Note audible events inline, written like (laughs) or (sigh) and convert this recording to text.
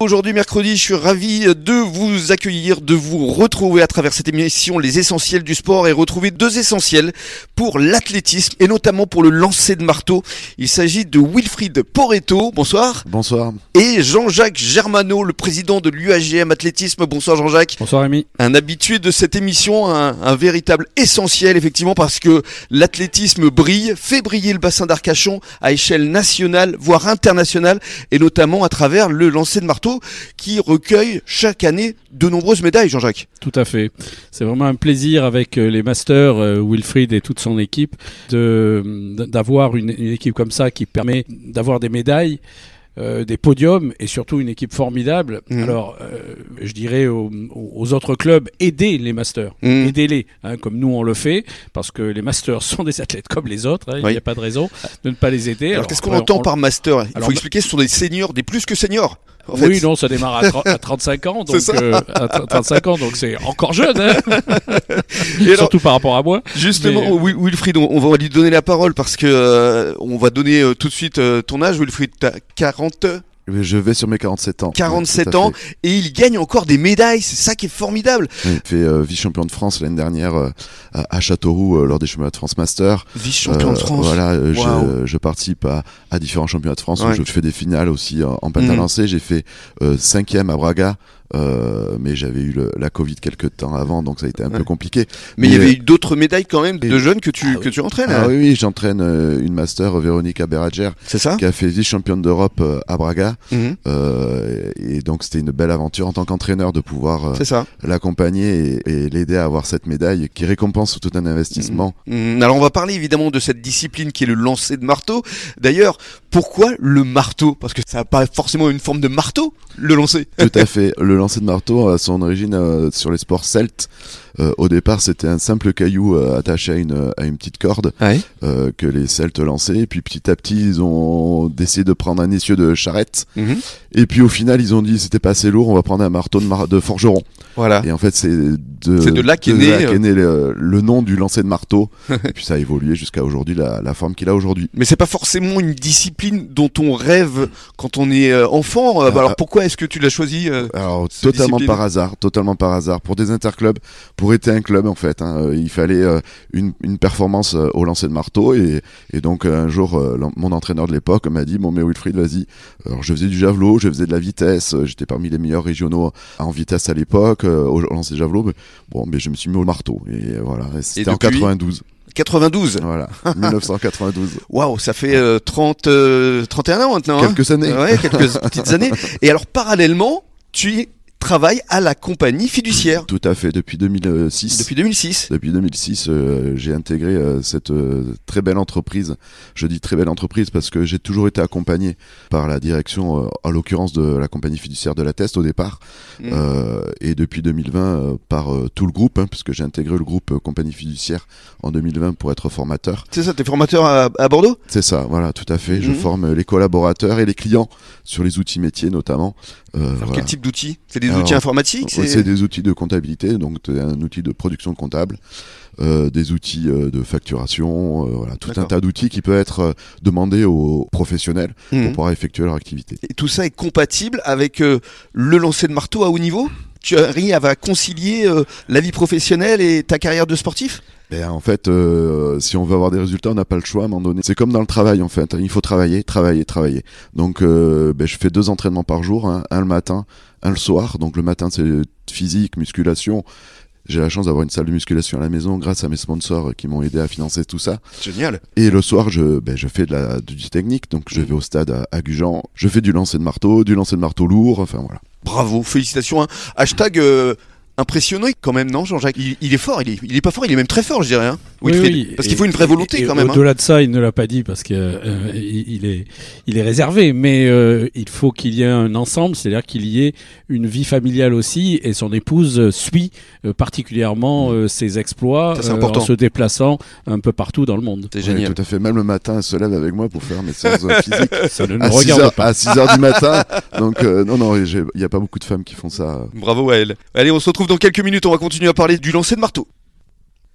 Aujourd'hui, mercredi, je suis ravi de vous accueillir, de vous retrouver à travers cette émission Les Essentiels du sport et retrouver deux essentiels pour l'athlétisme et notamment pour le lancer de marteau. Il s'agit de Wilfried Poreto, bonsoir. Bonsoir. Et Jean-Jacques Germano, le président de l'UAGM Athlétisme. Bonsoir Jean-Jacques. Bonsoir Rémi. Un habitué de cette émission, un, un véritable essentiel effectivement parce que l'athlétisme brille, fait briller le bassin d'Arcachon à échelle nationale, voire internationale, et notamment à travers le lancer de marteau qui recueille chaque année de nombreuses médailles, Jean-Jacques. Tout à fait. C'est vraiment un plaisir avec euh, les masters, euh, Wilfried et toute son équipe, d'avoir une, une équipe comme ça qui permet d'avoir des médailles. Euh, des podiums et surtout une équipe formidable. Mhm. Alors, euh, je dirais aux, aux autres clubs, aidez les masters, Mhm. aidez-les, hein, comme nous on le fait, parce que les masters (laughs) sont des athlètes comme les autres. hein, Il n'y a pas de raison de ne pas les aider. Alors, qu'est-ce qu'on entend on- par master? Il Alors, faut expliquer, ce sont des seniors, des plus que seniors. En fait. Oui, non, ça démarre à, tro- à 35 ans, (laughs) donc euh, à tr- 35 ans, donc c'est encore jeune, hein, (laughs) Et alors, surtout par rapport à moi. Justement, Mais- Wil- Wilfried, on, on va lui donner la parole parce que euh, on va donner euh, tout de suite euh, ton âge. Wilfried, t'as 40, Je vais sur mes 47 ans. 47 Ouais, tout à ans et il gagne encore des médailles. C'est ça qui est formidable. J'ai fait euh, vice-champion de France l'année dernière euh, à, à Châteauroux euh, lors des championnats de France Master. Vice-champion de Euh, France. Voilà, je, je participe à, à différents championnats de France. où Ouais. Je fais des finales aussi en, en Mhm. lancé. J'ai fait cinquième à Braga. euh, mais j'avais eu le- la Covid quelques temps avant, donc ça a été un Ouais. peu compliqué. Mais il y avait eu d'autres médailles quand même de jeunes que tu Ah que tu entraînes. Ah hein. oui, oui, j'entraîne une master, Véronica Berrager, C'est ça? qui a fait vice-championne d'Europe à Braga. Mhm. Euh, et donc c'était une belle aventure en tant qu'entraîneur de pouvoir euh, l'accompagner et, et l'aider à avoir cette médaille qui récompense tout un investissement. Mhm. Alors on va parler évidemment de cette discipline qui est le lancer de marteau. D'ailleurs, pourquoi le marteau? Parce que ça n'a pas forcément une forme de marteau, le lancer. Tout à (laughs) fait. Le lancer de marteau a son origine euh, sur les sports celtes. Euh, au départ, c'était un simple caillou euh, attaché à une, à une petite corde Ouais. euh, que les Celtes lançaient. Et puis petit à petit, ils ont décidé de prendre un essieu de charrette. Mhm. Et puis au final, ils ont dit c'était pas assez lourd, on va prendre un marteau de, mar- de forgeron. Voilà. Et en fait, c'est de, là qu'est né, euh, le, le nom du lancer de marteau. (laughs) et puis ça a évolué jusqu'à aujourd'hui, la, la forme qu'il a aujourd'hui. Mais c'est pas forcément une discipline dont on rêve quand on est enfant. Bah Ah, alors pourquoi est-ce que tu l'as choisi Alors totalement par hasard, totalement par hasard. Pour des interclubs, pour être un club en fait, hein, euh, il fallait euh, une, une performance euh, au lancer de marteau et, et donc un jour mon entraîneur de l'époque m'a dit bon mais Wilfried vas-y. Alors je faisais du javelot, je faisais de la vitesse, j'étais parmi les meilleurs régionaux en vitesse à l'époque au lancer de javelot. Mais, bon mais je me suis mis au marteau et voilà. C'était en depuis 92. 92. Voilà, (laughs) 1992. Waouh, ça fait euh, 30, euh, 31 ans maintenant. hein. Quelques années. Ouais, quelques petites années. (laughs) Et alors parallèlement, tu travailles à la compagnie fiduciaire Tout à fait depuis 2006. depuis 2006. Depuis 2006, euh, j'ai intégré euh, cette euh, très belle entreprise. Je dis très belle entreprise parce que j'ai toujours été accompagné par la direction, en l'occurrence de la compagnie fiduciaire de la Teste au départ, euh, et depuis 2020 euh, par tout le groupe, hein, puisque j'ai intégré le groupe compagnie fiduciaire en 2020 pour être formateur. C'est ça, t'es formateur à, à Bordeaux? C'est ça, voilà, tout à fait. Je Mhm. forme les collaborateurs et les clients sur les outils métiers notamment. Alors voilà. quel type d'outils? C'est des Alors, outils informatiques C'est des outils de comptabilité, donc un outil de production comptable, euh, des outils euh, de facturation, euh, voilà, tout un tas d'outils qui peut être demandé aux professionnels Mhm. pour pouvoir effectuer leur activité. Et tout ça est compatible avec euh, le lancer de marteau à haut niveau? Tu arrives à concilier euh, la vie professionnelle et ta carrière de sportif? Ben, en fait, euh, si on veut avoir des résultats, on n'a pas le choix à un moment donné. C'est comme dans le travail, en fait. Il faut travailler, travailler, travailler. Donc, euh, ben, je fais deux entraînements par jour, hein, un le matin, un le soir. Donc, le matin, c'est physique, musculation. J'ai la chance d'avoir une salle de musculation à la maison grâce à mes sponsors qui m'ont aidé à financer tout ça. Génial. Et le soir, je, ben, je fais de la, du technique, donc je vais au stade à, à Gujan, je fais du lancer de marteau, du lancer de marteau lourd, enfin voilà. Bravo, félicitations. hein. Hashtag euh, impressionnant quand même, non, Jean-Jacques il, il est fort, il est, il est pas fort, il est même très fort, je dirais. Hein, Oui, Wilfried. oui, Parce qu'il faut une vraie volonté et quand même. hein. Au-delà de ça, il ne l'a pas dit parce que euh, il il est, il est réservé, mais euh, il faut qu'il y ait un ensemble, c'est-à-dire qu'il y ait une vie familiale aussi, et son épouse suit euh, particulièrement euh, ses exploits Ça, euh, en se déplaçant un peu partout dans le monde. C'est génial. tout à fait. Même le matin, elle se lève avec moi pour faire mes séances physiques. (laughs) Ça ne nous À 6, regarde heures, pas. à 6 heures du matin. Donc, euh, non, non, il n'y a pas beaucoup de femmes qui font ça. Bravo à elle. Allez, on se dans quelques minutes, on va continuer à parler du lancer de marteau.